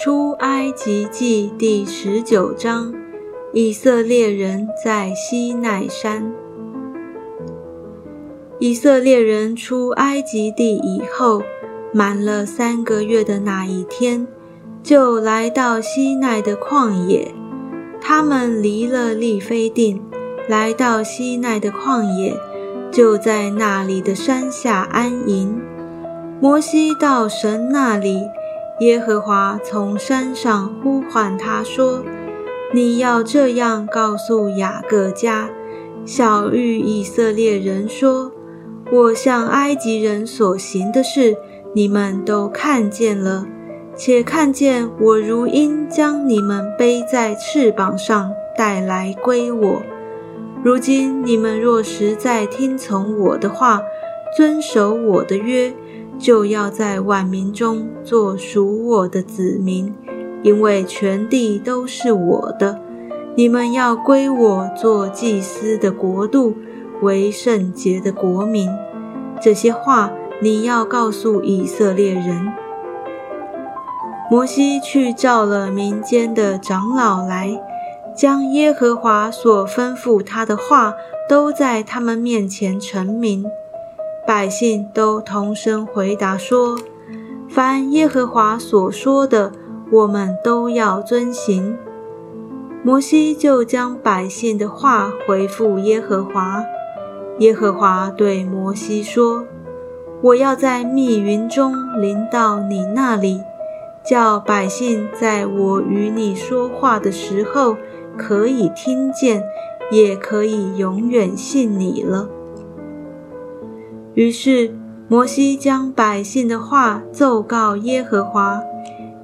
出埃及记第十九章，以色列人在西奈山。以色列人出埃及地以后，满了三个月的那一天，就来到西奈的旷野。他们离了利非定，来到西奈的旷野，就在那里的山下安营。摩西到神那里。耶和华从山上呼唤他说：“你要这样告诉雅各家，小谕以色列人说：我向埃及人所行的事，你们都看见了，且看见我如鹰将你们背在翅膀上带来归我。如今你们若实在听从我的话，遵守我的约。”就要在万民中做属我的子民，因为全地都是我的。你们要归我做祭司的国度，为圣洁的国民。这些话你要告诉以色列人。摩西去召了民间的长老来，将耶和华所吩咐他的话都在他们面前陈明。百姓都同声回答说：“凡耶和华所说的，我们都要遵行。”摩西就将百姓的话回复耶和华。耶和华对摩西说：“我要在密云中临到你那里，叫百姓在我与你说话的时候可以听见，也可以永远信你了。”于是摩西将百姓的话奏告耶和华，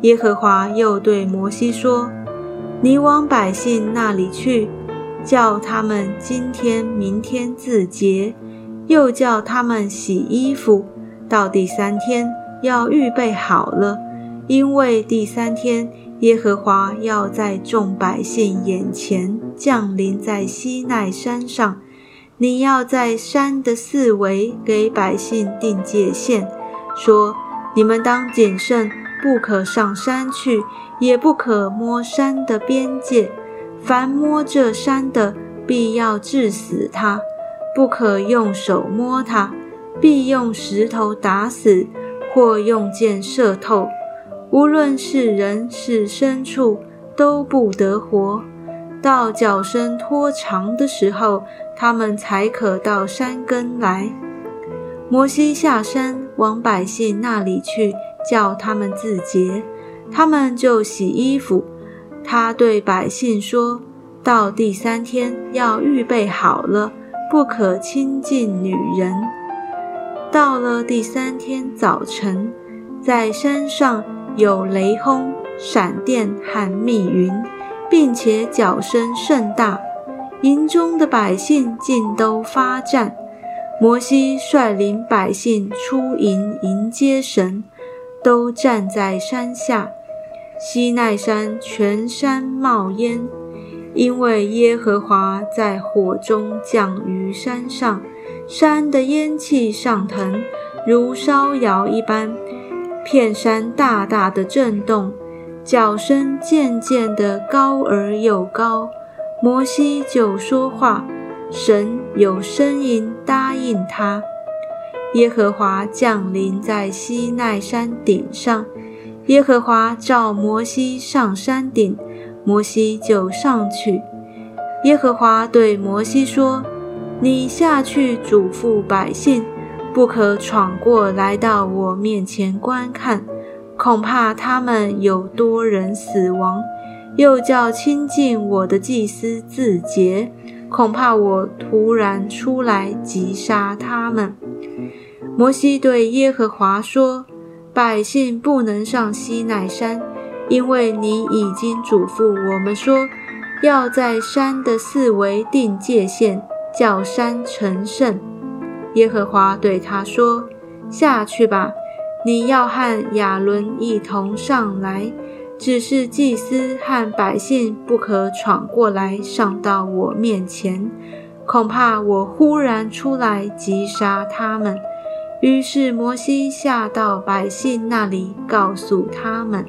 耶和华又对摩西说：“你往百姓那里去，叫他们今天、明天自洁，又叫他们洗衣服，到第三天要预备好了，因为第三天耶和华要在众百姓眼前降临在西奈山上。”你要在山的四围给百姓定界限，说：你们当谨慎，不可上山去，也不可摸山的边界。凡摸这山的，必要治死他；不可用手摸他，必用石头打死，或用箭射透。无论是人是牲畜，都不得活。到脚身拖长的时候，他们才可到山根来。摩西下山往百姓那里去，叫他们自洁，他们就洗衣服。他对百姓说：“到第三天要预备好了，不可亲近女人。”到了第三天早晨，在山上有雷轰、闪电和密云。并且脚声甚大，营中的百姓尽都发战。摩西率领百姓出营迎接神，都站在山下。西奈山全山冒烟，因为耶和华在火中降于山上，山的烟气上腾，如烧窑一般，片山大大的震动。脚声渐渐的高而又高，摩西就说话，神有声音答应他。耶和华降临在西奈山顶上，耶和华召摩西上山顶，摩西就上去。耶和华对摩西说：“你下去嘱咐百姓，不可闯过来到我面前观看。”恐怕他们有多人死亡，又叫亲近我的祭司自洁，恐怕我突然出来击杀他们。摩西对耶和华说：“百姓不能上西乃山，因为你已经嘱咐我们说，要在山的四围定界限，叫山成圣。”耶和华对他说：“下去吧。”你要和亚伦一同上来，只是祭司和百姓不可闯过来上到我面前，恐怕我忽然出来击杀他们。于是摩西下到百姓那里，告诉他们。